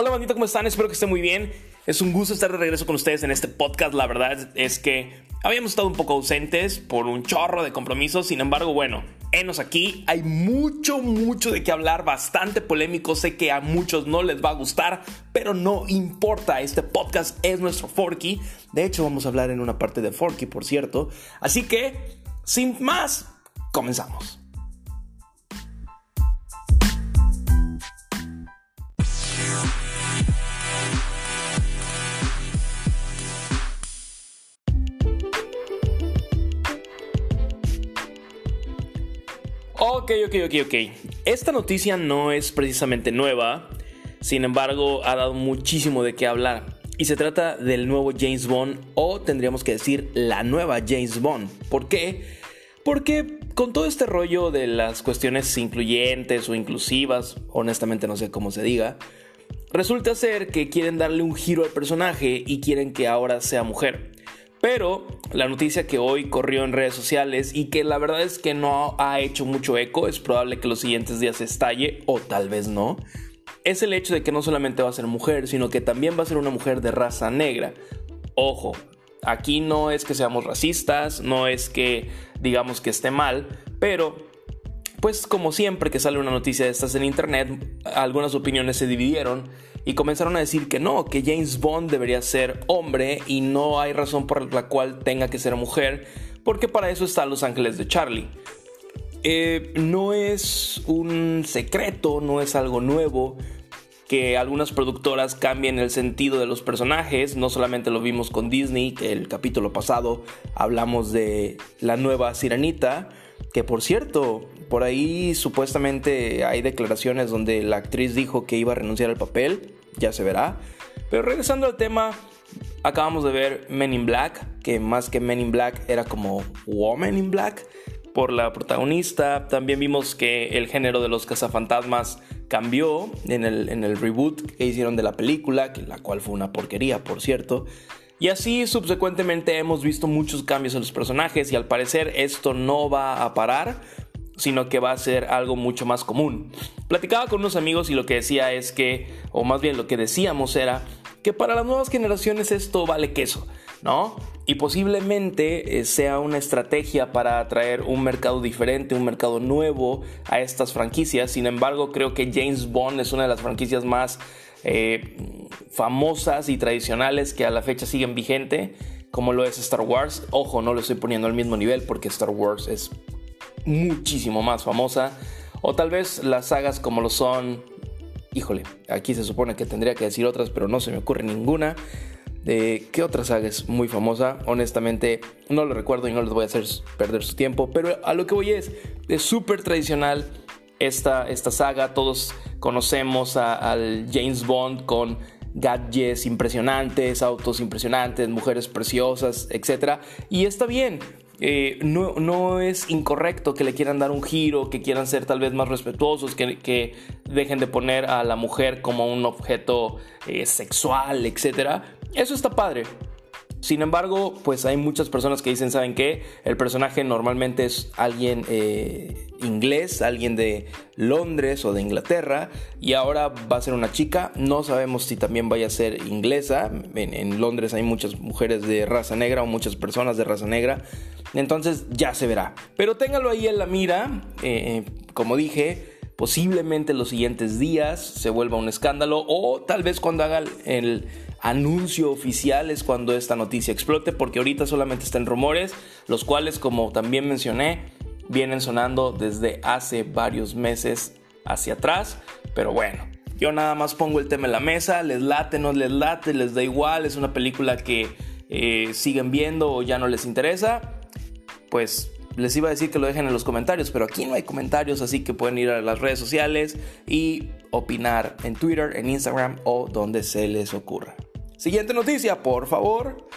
Hola bandita, ¿cómo están? Espero que estén muy bien. Es un gusto estar de regreso con ustedes en este podcast. La verdad es que habíamos estado un poco ausentes por un chorro de compromisos. Sin embargo, bueno, enos aquí. Hay mucho, mucho de qué hablar, bastante polémico. Sé que a muchos no les va a gustar, pero no importa. Este podcast es nuestro Forky. De hecho, vamos a hablar en una parte de Forky, por cierto. Así que, sin más, comenzamos. Ok, ok, ok, ok. Esta noticia no es precisamente nueva, sin embargo ha dado muchísimo de qué hablar. Y se trata del nuevo James Bond, o tendríamos que decir la nueva James Bond. ¿Por qué? Porque con todo este rollo de las cuestiones incluyentes o inclusivas, honestamente no sé cómo se diga, resulta ser que quieren darle un giro al personaje y quieren que ahora sea mujer. Pero la noticia que hoy corrió en redes sociales y que la verdad es que no ha hecho mucho eco, es probable que los siguientes días estalle o tal vez no, es el hecho de que no solamente va a ser mujer, sino que también va a ser una mujer de raza negra. Ojo, aquí no es que seamos racistas, no es que digamos que esté mal, pero pues como siempre que sale una noticia de estas en internet, algunas opiniones se dividieron y comenzaron a decir que no, que James Bond debería ser hombre y no hay razón por la cual tenga que ser mujer, porque para eso está Los Ángeles de Charlie. Eh, no es un secreto, no es algo nuevo que algunas productoras cambien el sentido de los personajes, no solamente lo vimos con Disney, que el capítulo pasado hablamos de la nueva Sirenita, que por cierto, por ahí supuestamente hay declaraciones donde la actriz dijo que iba a renunciar al papel, ya se verá. Pero regresando al tema, acabamos de ver Men in Black, que más que Men in Black era como Woman in Black por la protagonista. También vimos que el género de los cazafantasmas cambió en el, en el reboot que hicieron de la película, que la cual fue una porquería, por cierto. Y así subsecuentemente hemos visto muchos cambios en los personajes y al parecer esto no va a parar, sino que va a ser algo mucho más común. Platicaba con unos amigos y lo que decía es que, o más bien lo que decíamos era, que para las nuevas generaciones esto vale queso, ¿no? Y posiblemente eh, sea una estrategia para atraer un mercado diferente, un mercado nuevo a estas franquicias. Sin embargo, creo que James Bond es una de las franquicias más eh, famosas y tradicionales que a la fecha siguen vigente, como lo es Star Wars. Ojo, no lo estoy poniendo al mismo nivel porque Star Wars es muchísimo más famosa. O tal vez las sagas como lo son... Híjole, aquí se supone que tendría que decir otras, pero no se me ocurre ninguna. ¿De qué otra saga es muy famosa? Honestamente, no lo recuerdo y no les voy a hacer perder su tiempo. Pero a lo que voy es, es súper tradicional esta, esta saga. Todos conocemos al James Bond con gadgets impresionantes, autos impresionantes, mujeres preciosas, etc. Y está bien. Eh, no, no, es incorrecto que le quieran dar un giro, que quieran ser tal vez más respetuosos, que, que dejen de poner a la mujer como un objeto eh, sexual, etc. Eso está padre. Sin embargo, pues hay muchas personas que dicen, ¿saben qué? El personaje normalmente es alguien eh, inglés, alguien de Londres o de Inglaterra, y ahora va a ser una chica. No sabemos si también vaya a ser inglesa. En, Londres hay muchas mujeres de raza negra o muchas personas de raza negra. Entonces ya se verá. Pero téngalo ahí en la mira. Eh, como dije, posiblemente en los siguientes días se vuelva un escándalo o tal vez cuando haga el anuncio oficial es cuando esta noticia explote, porque ahorita solamente están rumores, los cuales, como también mencioné, vienen sonando desde hace varios meses hacia atrás. Pero bueno, yo nada más pongo el tema en la mesa, les late, no les late, les da igual, es una película que eh, siguen viendo o ya no les interesa. Pues les iba a decir que lo dejen en los comentarios, pero aquí no hay comentarios, así que pueden ir a las redes sociales y opinar en Twitter, en Instagram o donde se les ocurra. Siguiente noticia, por favor.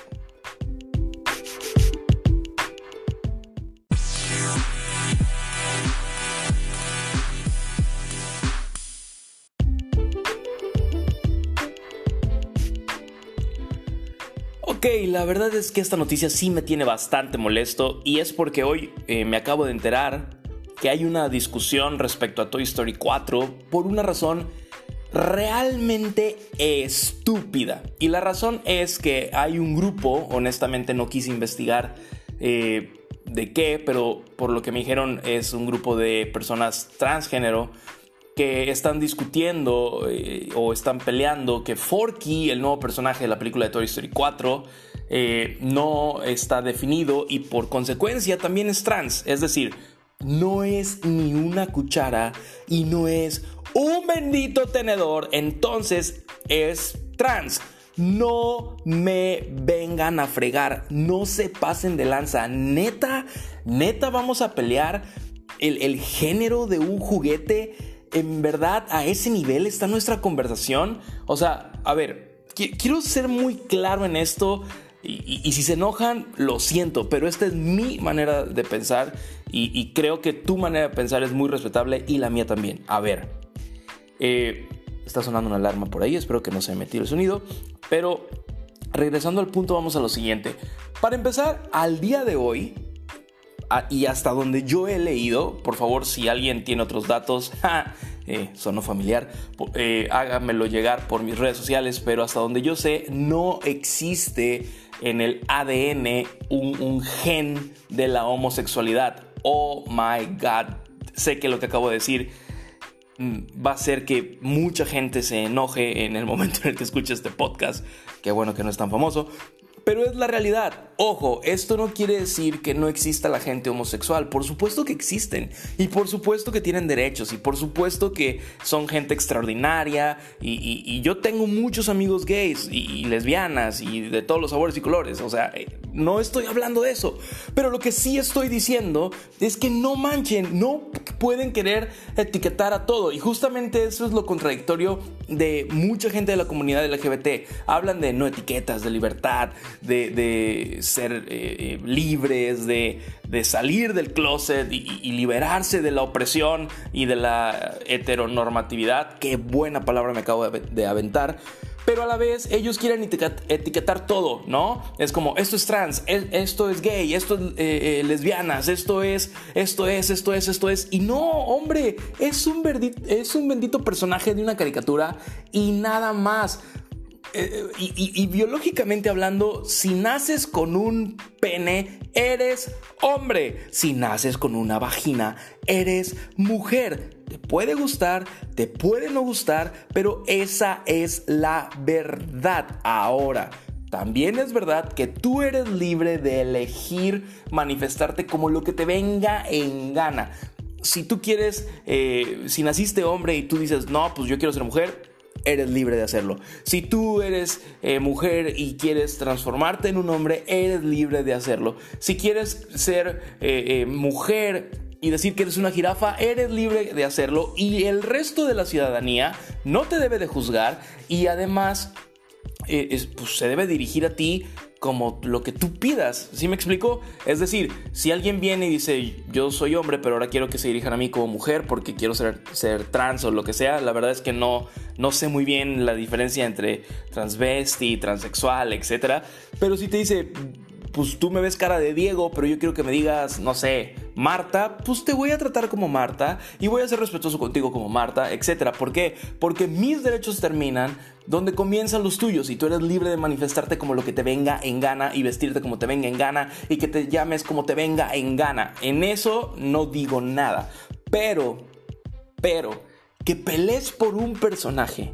Ok, la verdad es que esta noticia sí me tiene bastante molesto y es porque hoy eh, me acabo de enterar que hay una discusión respecto a Toy Story 4 por una razón realmente estúpida. Y la razón es que hay un grupo, honestamente no quise investigar eh, de qué, pero por lo que me dijeron es un grupo de personas transgénero que están discutiendo eh, o están peleando que Forky, el nuevo personaje de la película de Toy Story 4, eh, no está definido y por consecuencia también es trans. Es decir, no es ni una cuchara y no es un bendito tenedor, entonces es trans. No me vengan a fregar, no se pasen de lanza. Neta, neta vamos a pelear el, el género de un juguete. En verdad, a ese nivel está nuestra conversación. O sea, a ver, quiero ser muy claro en esto. Y, si se enojan, lo siento, pero esta es mi manera de pensar y, creo que tu manera de pensar es muy respetable y la mía también. A ver, eh, está sonando una alarma por ahí, espero que no se haya metido el sonido, pero regresando al punto vamos a lo siguiente. Para empezar, al día de hoy, y hasta donde yo he leído, por favor, si alguien tiene otros datos, eh, sono familiar, eh, háganmelo llegar por mis redes sociales, pero hasta donde yo sé, no existe en el ADN un, gen de la homosexualidad. Oh my god, sé que lo que acabo de decir va a hacer que mucha gente se enoje en el momento en el que escuche este podcast. Qué bueno que no es tan famoso. Pero es la realidad. Ojo, esto no quiere decir que no exista la gente homosexual. Por supuesto que existen. Y por supuesto que tienen derechos. Y por supuesto que son gente extraordinaria. Y, yo tengo muchos amigos gays y, lesbianas y de todos los sabores y colores. O sea, eh, no estoy hablando de eso. Pero lo que sí estoy diciendo es que no manchen. No pueden querer etiquetar a todo. Y justamente eso es lo contradictorio de mucha gente de la comunidad LGBT. Hablan de no etiquetas, de libertad de, ser eh, eh, libres, de, salir del closet y, liberarse de la opresión y de la heteronormatividad. Qué buena palabra me acabo de aventar pero a la vez ellos quieren etiquetar todo, ¿no? Es como, esto es trans, esto es gay, esto es eh, lesbianas, esto es, esto es, esto es, esto es. Y no, hombre, es un, es un bendito personaje de una caricatura y nada más. Eh, y, biológicamente hablando, si naces con un pene, eres hombre. Si naces con una vagina, eres mujer. Te puede gustar, te puede no gustar, pero esa es la verdad. Ahora, también es verdad que tú eres libre de elegir manifestarte como lo que te venga en gana. Si tú quieres, eh, si naciste hombre y tú dices, no, pues yo quiero ser mujer, eres libre de hacerlo. Si tú eres eh, mujer y quieres transformarte en un hombre, eres libre de hacerlo. Si quieres ser eh, eh, mujer y decir que eres una jirafa, eres libre de hacerlo. Y el resto de la ciudadanía no te debe de juzgar y además pues, se debe dirigir a ti como lo que tú pidas. ¿Sí me explico? Es decir, si alguien viene y dice, yo soy hombre, pero ahora quiero que se dirijan a mí como mujer porque quiero ser, trans o lo que sea, la verdad es que no, no sé muy bien la diferencia entre transvesti, transexual, etc. Pero si te dice, pues tú me ves cara de Diego, pero yo quiero que me digas, no sé, Marta, pues te voy a tratar como Marta y voy a ser respetuoso contigo como Marta, etc. ¿Por qué? Porque mis derechos terminan donde comienzan los tuyos y tú eres libre de manifestarte como lo que te venga en gana y vestirte como te venga en gana y que te llames como te venga en gana. En eso no digo nada. Pero, pero, que pelees por un personaje,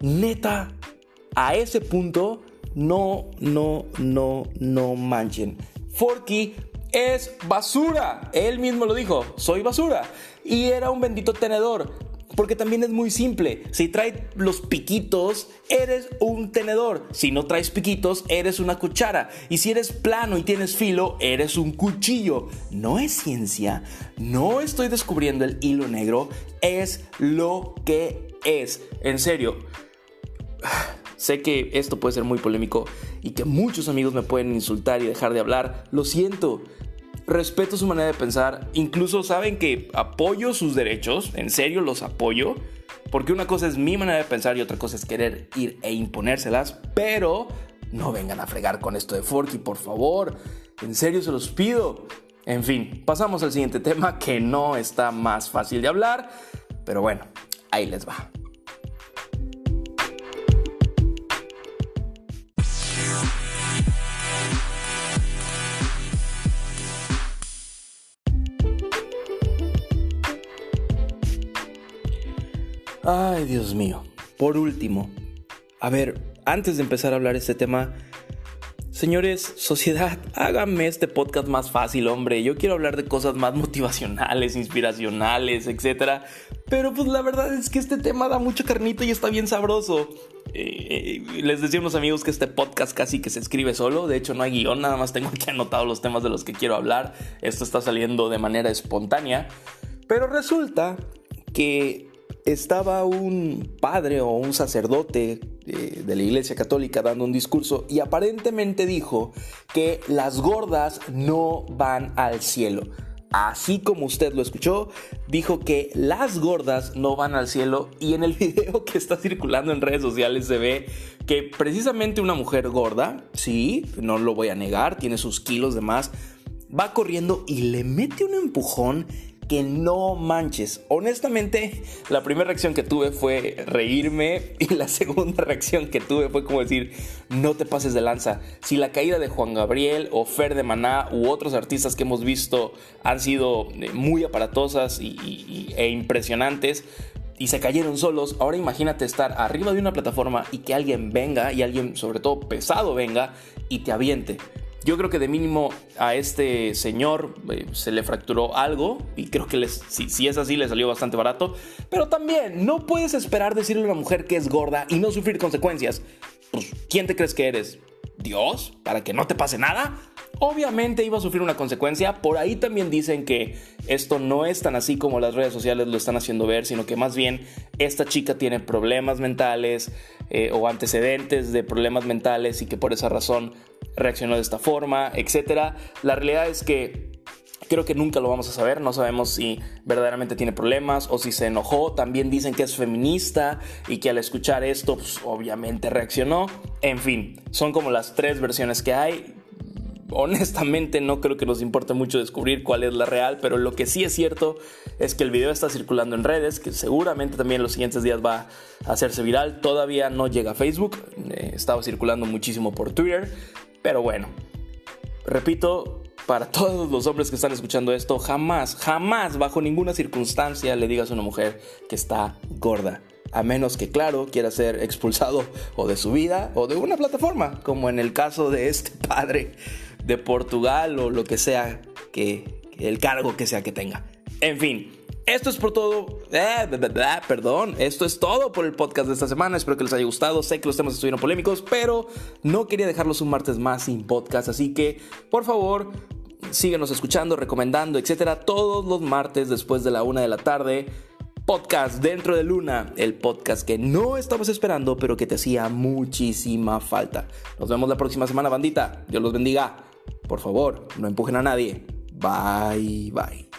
neta, a ese punto no, no, no, no manchen. Forky es basura. Él mismo lo dijo, soy basura. Y era un bendito tenedor. Porque también es muy simple. Si traes los piquitos, eres un tenedor. Si no traes piquitos, eres una cuchara. Y si eres plano y tienes filo, eres un cuchillo. No es ciencia. No estoy descubriendo el hilo negro. Es lo que es. En serio. Sé que esto puede ser muy polémico y que muchos amigos me pueden insultar y dejar de hablar. Lo siento. Respeto su manera de pensar. Incluso saben que apoyo sus derechos. En serio los apoyo. Porque una cosa es mi manera de pensar y otra cosa es querer ir e imponérselas. Pero no vengan a fregar con esto de Forky, por favor. En serio se los pido. En fin, pasamos al siguiente tema que no está más fácil de hablar. Pero bueno, ahí les va. Ay, Dios mío. Por último, a ver, antes de empezar a hablar este tema, Señores, sociedad, háganme este podcast más fácil, hombre. Yo quiero hablar de cosas más motivacionales, inspiracionales, etc. Pero pues la verdad es que este tema da mucho carnito y está bien sabroso. Eh, les decía a unos amigos que este podcast casi que se escribe solo. De hecho, no hay guion, nada más tengo aquí anotado los temas de los que quiero hablar. Esto está saliendo de manera espontánea. Pero resulta que estaba un padre o un sacerdote eh, de, la Iglesia Católica dando un discurso y aparentemente dijo que las gordas no van al cielo. Así como usted lo escuchó, dijo que las gordas no van al cielo y en el video que está circulando en redes sociales se ve que precisamente una mujer gorda, sí, no lo voy a negar, tiene sus kilos de más, va corriendo y le mete un empujón que no manches. Honestamente, la primera reacción que tuve fue reírme y la segunda reacción que tuve fue como decir, no te pases de lanza. Si la caída de Juan Gabriel o Fer de Maná u otros artistas que hemos visto han sido eh, muy aparatosas e impresionantes, y se cayeron solos, ahora imagínate estar arriba de una plataforma y que alguien venga y alguien sobre todo pesado venga y te aviente. Yo creo que de mínimo a este señor eh, se le fracturó algo y creo que les, si, es así le salió bastante barato. Pero también no puedes esperar decirle a una mujer que es gorda y no sufrir consecuencias. Pues, ¿quién te crees que eres? ¿Dios? ¿Para que no te pase nada? Obviamente iba a sufrir una consecuencia. Por ahí también dicen que esto no es tan así como las redes sociales lo están haciendo ver, sino que más bien esta chica tiene problemas mentales eh, o antecedentes de problemas mentales y que por esa razón reaccionó de esta forma, etc. La realidad es que creo que nunca lo vamos a saber, no sabemos si verdaderamente tiene problemas o si se enojó, también dicen que es feminista y que al escuchar esto pues, obviamente reaccionó, en fin, son como las tres versiones que hay, honestamente no creo que nos importe mucho descubrir cuál es la real, pero lo que sí es cierto es que el video está circulando en redes, que seguramente también en los siguientes días va a hacerse viral. Todavía no llega a Facebook, eh, estaba circulando muchísimo por Twitter, pero bueno, repito, para todos los hombres que están escuchando esto, jamás, jamás, bajo ninguna circunstancia le digas a una mujer que está gorda. A menos que, claro, quiera ser expulsado o de su vida o de una plataforma, como en el caso de este padre de Portugal o lo que sea que, el cargo que sea que tenga. En fin, esto es por todo. Eh, perdón, esto es todo por el podcast de esta semana. Espero que les haya gustado. Sé que los temas estuvieron polémicos, pero no quería dejarlos un martes más sin podcast. Así que, por favor, síguenos escuchando, recomendando, etcétera, todos los martes después de la una de la tarde. Podcast dentro de Luna, el podcast que no estabas esperando, pero que te hacía muchísima falta. Nos vemos la próxima semana, bandita. Dios los bendiga. Por favor, no empujen a nadie. Bye, bye.